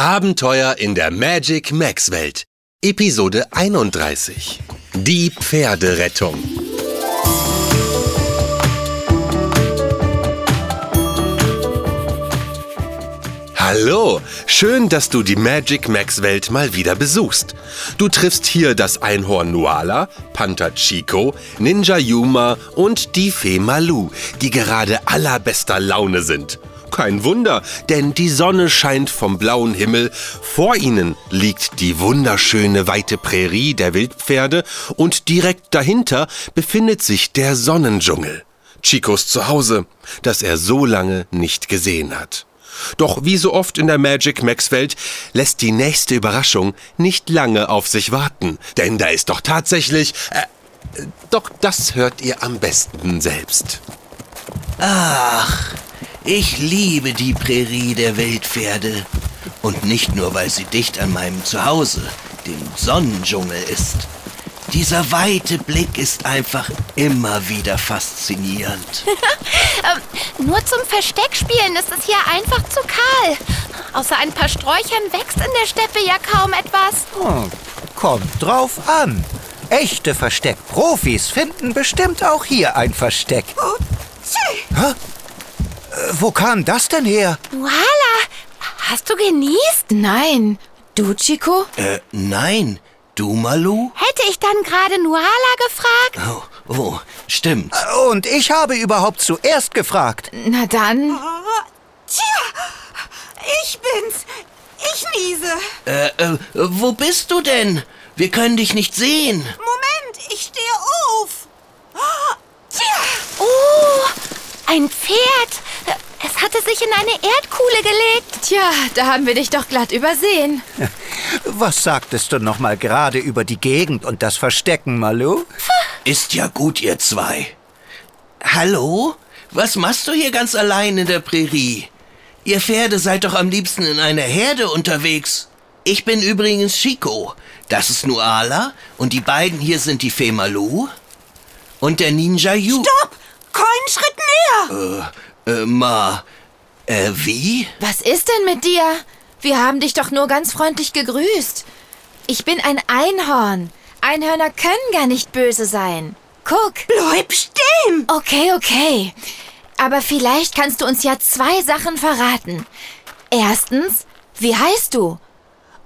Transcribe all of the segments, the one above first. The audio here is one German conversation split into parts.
Abenteuer in der Magic Max Welt. Episode 31. Die Pferderettung. Hallo, schön, dass du die Magic Max Welt mal wieder besuchst. Du triffst hier das Einhorn Nuala, Panther Chico, Ninja Yuma und die Fee Malu, die gerade allerbester Laune sind. Kein Wunder, denn die Sonne scheint vom blauen Himmel. Vor ihnen liegt die wunderschöne weite Prärie der Wildpferde und direkt dahinter befindet sich der Sonnendschungel. Chicos Zuhause, das er so lange nicht gesehen hat. Doch wie so oft in der Magic Max Welt lässt die nächste Überraschung nicht lange auf sich warten. Denn da ist doch tatsächlich. Äh, doch das hört ihr am besten selbst. Ach, ich liebe die Prärie der Wildpferde. Und nicht nur, weil sie dicht an meinem Zuhause, dem Sonnendschungel, ist. Dieser weite Blick ist einfach immer wieder faszinierend. ähm, nur zum Versteckspielen ist es hier einfach zu kahl. Außer ein paar Sträuchern wächst in der Steppe ja kaum etwas. Oh, kommt drauf an. Echte Versteckprofis finden bestimmt auch hier ein Versteck. Oh, Hä? Äh, wo kam das denn her? Voila! Hast du genießt? Nein. Du, Chico? Äh, nein. Du, Malu? Hätte ich dann gerade Nuala gefragt? Oh, oh, stimmt. Und ich habe überhaupt zuerst gefragt. Na dann. Oh, tja, ich bin's. Ich niese. Äh, äh, wo bist du denn? Wir können dich nicht sehen. Moment, ich stehe auf. Oh, tja. Oh, ein Pferd. Es hatte sich in eine Erdkuhle gelegt. Tja, da haben wir dich doch glatt übersehen. Was sagtest du noch mal gerade über die Gegend und das Verstecken, Malu? Ist ja gut, ihr zwei. Hallo? Was machst du hier ganz allein in der Prärie? Ihr Pferde seid doch am liebsten in einer Herde unterwegs. Ich bin übrigens Chico. Das ist Nuala und die beiden hier sind die Fee Malu und der Ninja Yu. Stopp! Keinen Schritt näher! Äh, äh, Ma. Äh, wie? Was ist denn mit dir? Wir haben dich doch nur ganz freundlich gegrüßt. Ich bin ein Einhorn. Einhörner können gar nicht böse sein. Guck. Bleib stehen! Okay, okay. Aber vielleicht kannst du uns ja zwei Sachen verraten. Erstens, wie heißt du?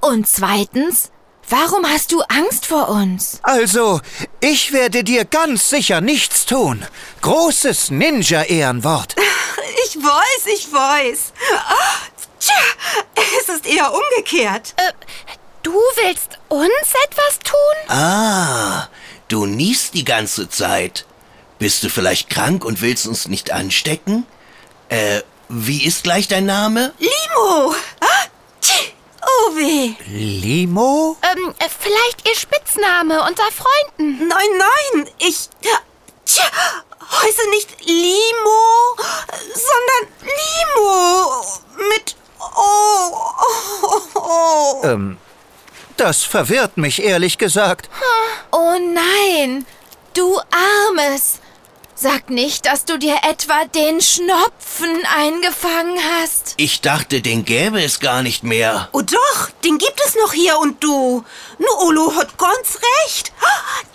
Und zweitens, warum hast du Angst vor uns? Also, ich werde dir ganz sicher nichts tun. Großes Ninja-Ehrenwort. Ich weiß, ich weiß. Tja, es ist eher umgekehrt. Äh, du willst uns etwas tun? Ah, du niest die ganze Zeit. Bist du vielleicht krank und willst uns nicht anstecken? Äh, wie ist gleich dein Name? Limo. Oh weh. Limo? Ähm, vielleicht ihr Spitzname unter Freunden. Nein, nein, ich... Tja, heiße nicht Limo, sondern Limo mit O. Oh, oh. Ähm, das verwirrt mich ehrlich gesagt. Oh nein, du Armes. Sag nicht, dass du dir etwa den Schnupfen eingefangen hast. Ich dachte, den gäbe es gar nicht mehr. Oh doch, den gibt es noch hier und du. Nuolo hat ganz recht.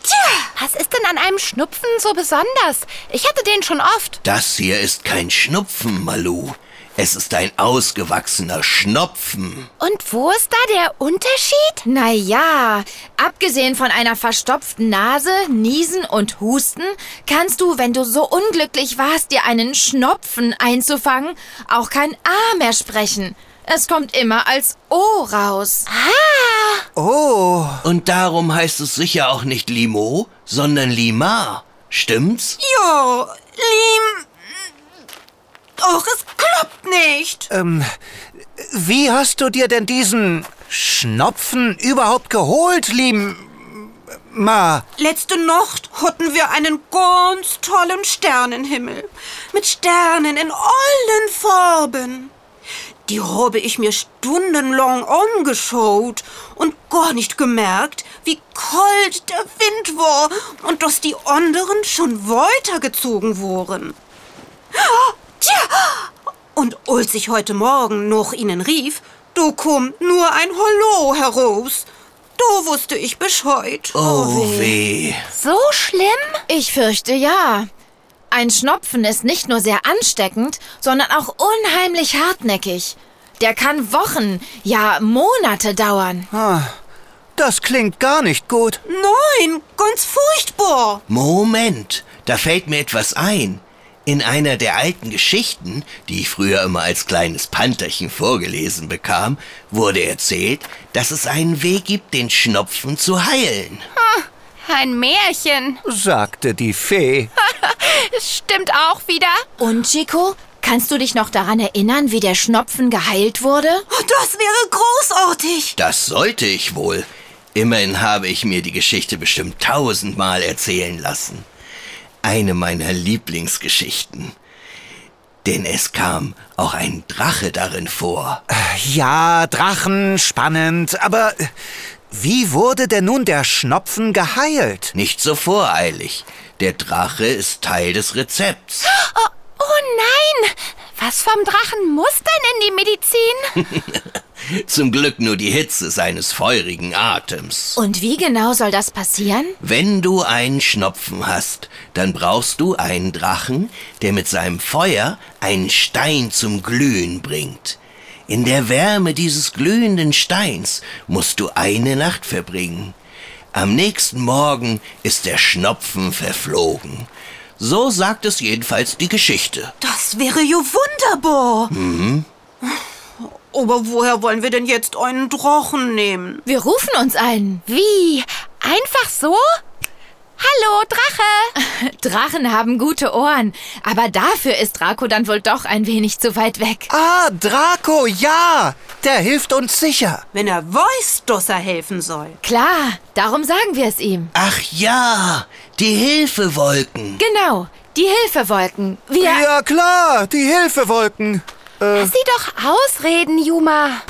Tja. Was ist denn an einem Schnupfen so besonders? Ich hatte den schon oft. Das hier ist kein Schnupfen, Malu. Es ist ein ausgewachsener Schnupfen. Und wo ist da der Unterschied? Naja, abgesehen von einer verstopften Nase, Niesen und Husten, kannst du, wenn du so unglücklich warst, dir einen Schnupfen einzufangen, auch kein A mehr sprechen. Es kommt immer als O raus. Ah! Oh. Und darum heißt es sicher auch nicht Limo, sondern Lima. Stimmt's? Jo, Lim. Och, es klappt nicht. Ähm, wie hast du dir denn diesen Schnupfen überhaupt geholt, Lim... Ma? Letzte Nacht hatten wir einen ganz tollen Sternenhimmel. Mit Sternen in allen Farben. Die habe ich mir stundenlang angeschaut und gar nicht gemerkt, wie kalt der Wind war und dass die anderen schon weitergezogen wurden. Und als ich heute Morgen noch ihnen rief, Du kommt nur ein Hallo heraus. Da wusste ich Bescheid. Oh weh. So schlimm? Ich fürchte ja. Ein Schnupfen ist nicht nur sehr ansteckend, sondern auch unheimlich hartnäckig. Der kann Wochen, ja Monate dauern. Das klingt gar nicht gut. Nein, ganz furchtbar. Moment, da fällt mir etwas ein. In einer der alten Geschichten, die ich früher immer als kleines Pantherchen vorgelesen bekam, wurde erzählt, dass es einen Weg gibt, den Schnupfen zu heilen. Ein Märchen. sagte die Fee. Es stimmt auch wieder. Und Chico, kannst du dich noch daran erinnern, wie der Schnupfen geheilt wurde? Das wäre großartig. Das sollte ich wohl. Immerhin habe ich mir die Geschichte bestimmt tausendmal erzählen lassen. Eine meiner Lieblingsgeschichten. Denn es kam auch ein Drache darin vor. Ja, Drachen, spannend, aber wie wurde denn nun der Schnupfen geheilt? Nicht so voreilig. Der Drache ist Teil des Rezepts. Oh, oh nein! Was vom Drachen muss denn in die Medizin? Zum Glück nur die Hitze seines feurigen Atems. Und wie genau soll das passieren? Wenn du einen Schnupfen hast, dann brauchst du einen Drachen, der mit seinem Feuer einen Stein zum Glühen bringt. In der Wärme dieses glühenden Steins musst du eine Nacht verbringen. Am nächsten Morgen ist der Schnupfen verflogen. So sagt es jedenfalls die Geschichte. Das wäre ja wunderbar. Aber woher wollen wir denn jetzt einen Drachen nehmen? Wir rufen uns einen. Wie? Einfach so? Hallo, Drache! Drachen haben gute Ohren, aber dafür ist Draco dann wohl doch ein wenig zu weit weg. Ah, Draco, ja! Der hilft uns sicher. Wenn er weiß, dass er helfen soll. Klar, darum sagen wir es ihm. Ach ja, die Hilfewolken. Genau, die Hilfewolken. Wir. Ja, klar, die Hilfewolken. Lass sie doch ausreden, Juma.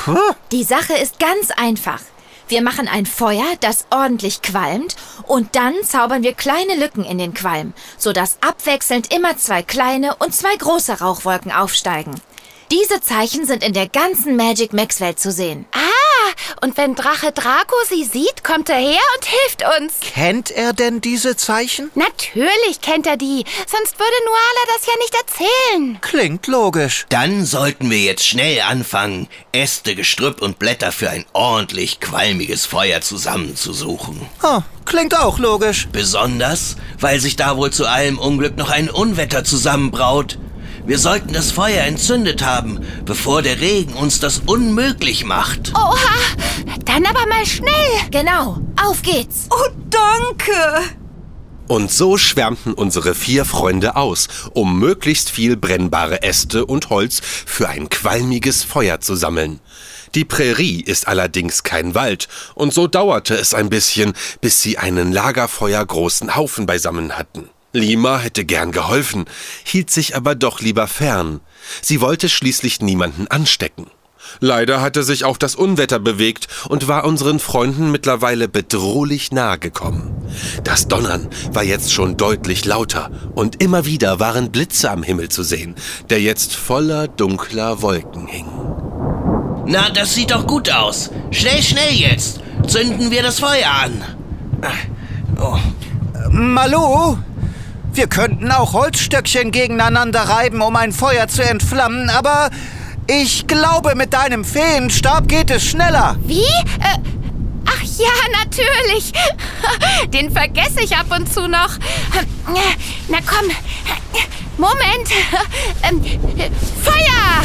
Die Sache ist ganz einfach. Wir machen ein Feuer, das ordentlich qualmt, und dann zaubern wir kleine Lücken in den Qualm, sodass abwechselnd immer zwei kleine und zwei große Rauchwolken aufsteigen. Diese Zeichen sind in der ganzen Magic Max Welt zu sehen. Ah, und wenn Drache Draco sie sieht, kommt er her und hilft uns. Kennt er denn diese Zeichen? Natürlich kennt er die, sonst würde Nuala das ja nicht erzählen. Klingt logisch. Dann sollten wir jetzt schnell anfangen, Äste, Gestrüpp und Blätter für ein ordentlich qualmiges Feuer zusammenzusuchen. Ah, klingt auch logisch. Besonders, weil sich da wohl zu allem Unglück noch ein Unwetter zusammenbraut. Wir sollten das Feuer entzündet haben, bevor der Regen uns das unmöglich macht. Oha, dann aber mal schnell. Genau, auf geht's. Oh, danke. Und so schwärmten unsere vier Freunde aus, um möglichst viel brennbare Äste und Holz für ein qualmiges Feuer zu sammeln. Die Prärie ist allerdings kein Wald, und so dauerte es ein bisschen, bis sie einen lagerfeuergroßen Haufen beisammen hatten. Lima hätte gern geholfen, hielt sich aber doch lieber fern. Sie wollte schließlich niemanden anstecken. Leider hatte sich auch das Unwetter bewegt und war unseren Freunden mittlerweile bedrohlich nahe gekommen. Das Donnern war jetzt schon deutlich lauter und immer wieder waren Blitze am Himmel zu sehen, der jetzt voller dunkler Wolken hing. Na, das sieht doch gut aus. Schnell, schnell jetzt. Zünden wir das Feuer an. Oh, Malu, wir könnten auch Holzstöckchen gegeneinander reiben, um ein Feuer zu entflammen, aber ich glaube, mit deinem Feenstab geht es schneller. Wie? Äh, ach ja, natürlich. Den vergesse ich ab und zu noch. Na komm. Moment. Ähm, Feuer!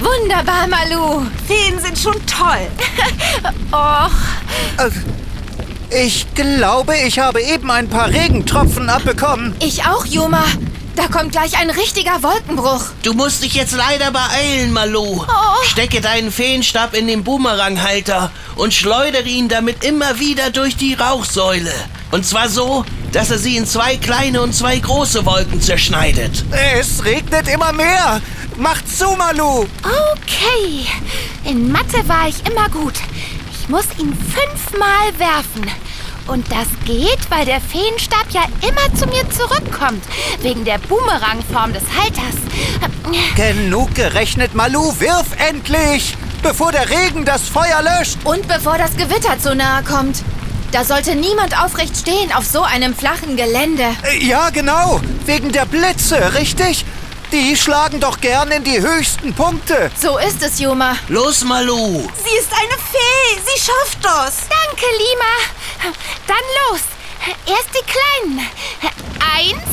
Wunderbar, Malu. Feen sind schon toll. Och, Ich glaube, ich habe eben ein paar Regentropfen abbekommen. Ich auch, Juma. Da kommt gleich ein richtiger Wolkenbruch. du musst dich jetzt leider beeilen, Malu. Stecke deinen Feenstab in den Boomeranghalter und schleudere ihn damit immer wieder durch die Rauchsäule. Und zwar so, dass er sie in zwei kleine und zwei große Wolken zerschneidet. Es regnet immer mehr. Mach zu, Malu. okay. In Mathe war ich immer gut. Ich muss ihn fünfmal werfen. Und das geht, weil der Feenstab ja immer zu mir zurückkommt. Wegen der Boomerangform des Halters. Genug gerechnet, Malu, wirf endlich! Bevor der Regen das Feuer löscht! Und bevor das Gewitter zu nahe kommt. Da sollte niemand aufrecht stehen auf so einem flachen Gelände. Äh, Ja, genau. Wegen der Blitze, richtig? Die schlagen doch gern in die höchsten Punkte. So ist es, Juma. Los, Malu. Sie ist eine Fee. Sie schafft das. Danke, Lima. Dann los. Erst die Kleinen. Eins.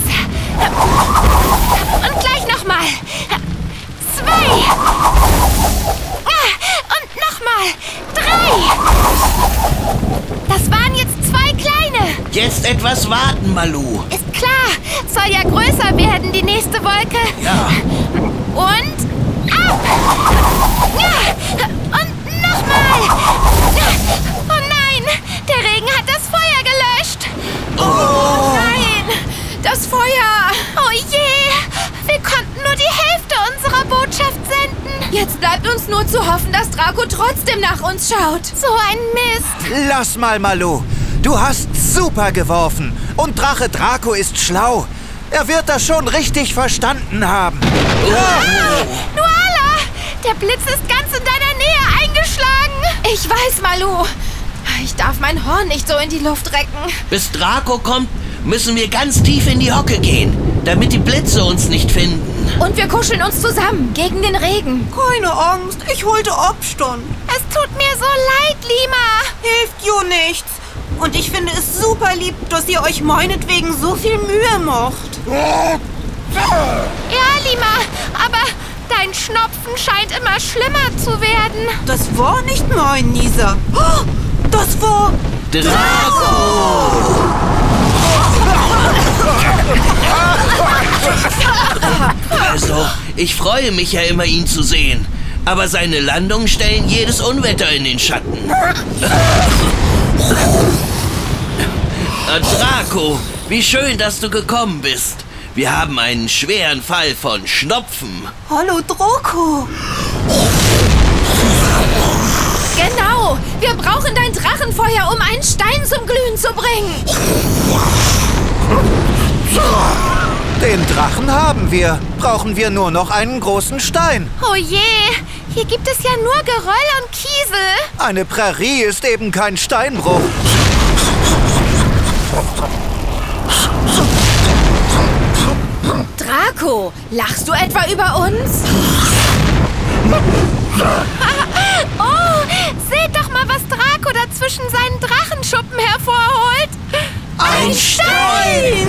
Und gleich nochmal. Zwei. Und nochmal. Drei. Das waren jetzt zwei kleine. Jetzt etwas warten, Malu. Ist klar. Soll ja die nächste Wolke. Ja. Und ab! Ja, und nochmal! Oh nein! Der Regen hat das Feuer gelöscht! Oh nein! Das Feuer! Oh je! Wir konnten nur die Hälfte unserer Botschaft senden. Jetzt bleibt uns nur zu hoffen, dass Draco trotzdem nach uns schaut. So ein Mist. Lass mal, Malu. Du hast super geworfen. Und Drache Draco ist schlau. Er wird das schon richtig verstanden haben. Nuala! Der Blitz ist ganz in deiner Nähe eingeschlagen. Ich weiß, Malu. Ich darf mein Horn nicht so in die Luft recken. Bis Draco kommt, müssen wir ganz tief in die Hocke gehen, damit die Blitze uns nicht finden. Und wir kuscheln uns zusammen gegen den Regen. Keine Angst. Ich holte Abstand. Es tut mir so leid, Lima. Hilft jo nichts. Und ich finde es super lieb, dass ihr euch meinetwegen so viel Mühe macht. Ja, Lima, aber dein Schnupfen scheint immer schlimmer zu werden. Das war nicht mein Nisa. Oh, das war... Draco! Also, ich freue mich ja immer, ihn zu sehen. Aber seine Landungen stellen jedes Unwetter in den Schatten. Äh, Draco, wie schön, dass du gekommen bist. Wir haben einen schweren Fall von Schnupfen. Hallo, Droko. Genau. Wir brauchen dein Drachenfeuer, um einen Stein zum Glühen zu bringen. Den Drachen haben wir. Brauchen wir nur noch einen großen Stein. Oh je, hier gibt es ja nur Geröll und Kiesel. Eine Prärie ist eben kein Steinbruch. Draco, lachst du etwa über uns? Oh, seht doch mal, was Draco da zwischen seinen Drachenschuppen hervorholt. Ein Stein!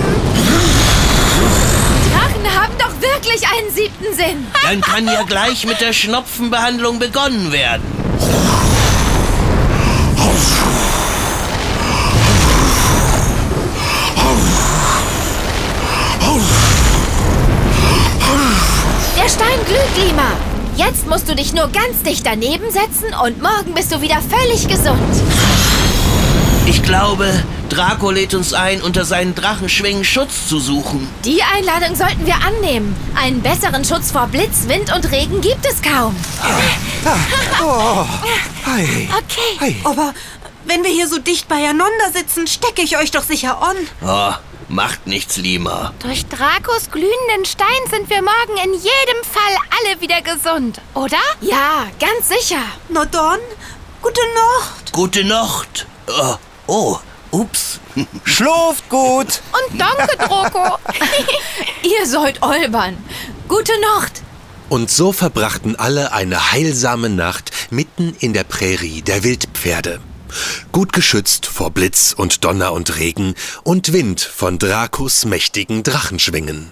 Drachen haben doch wirklich einen siebten Sinn. Dann kann ja gleich mit der Schnupfenbehandlung begonnen werden. Glüht, Lima. Jetzt musst du dich nur ganz dicht daneben setzen und morgen bist du wieder völlig gesund. Ich glaube, Draco lädt uns ein, unter seinen Drachenschwingen Schutz zu suchen. Die Einladung sollten wir annehmen. Einen besseren Schutz vor Blitz, Wind und Regen gibt es kaum. Oh. Hey. Okay, Hey. Aber wenn wir hier so dicht beieinander sitzen, stecke ich euch doch sicher an. Oh, macht nichts, Lima. durch Dracos glühenden Stein sind wir morgen in jedem Fall alle wieder gesund, oder? Ja, ganz sicher. Na dann, gute Nacht. Gute Nacht. Oh, oh ups. Schlaft gut. Und danke, Drogo. Ihr sollt olbern. Gute Nacht. Und so verbrachten alle eine heilsame Nacht mitten in der Prärie der Wildpferde. Gut geschützt vor Blitz und Donner und Regen und Wind von Dracos mächtigen Drachenschwingen.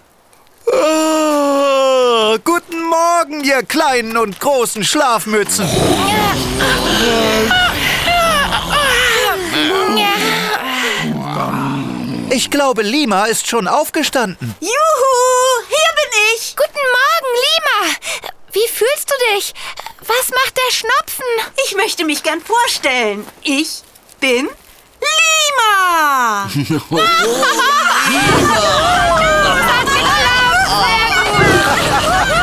Oh, guten Morgen, ihr kleinen und großen Schlafmützen. Ich glaube, Lima ist schon aufgestanden. Juhu, hier bin ich. Guten Morgen, Lima. Wie fühlst du dich? Was macht der Schnupfen? Ich möchte mich gern vorstellen. Ich bin Lima.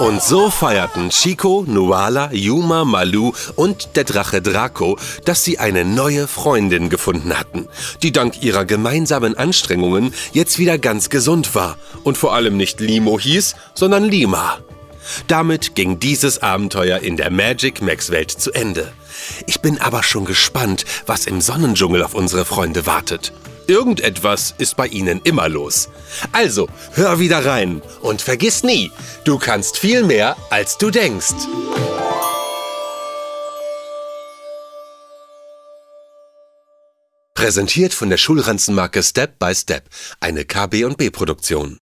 Und so feierten Chico, Nuala, Yuma, Malu und der Drache Draco, dass sie eine neue Freundin gefunden hatten, die dank ihrer gemeinsamen Anstrengungen jetzt wieder ganz gesund war und vor allem nicht Limo hieß, sondern Lima. Damit ging dieses Abenteuer in der Magic Max Welt zu Ende. Ich bin aber schon gespannt, was im Sonnendschungel auf unsere Freunde wartet. Irgendetwas ist bei ihnen immer los. Also, hör wieder rein und vergiss nie, du kannst viel mehr, als du denkst. Präsentiert von der Schulranzenmarke Step by Step, eine KB&B Produktion.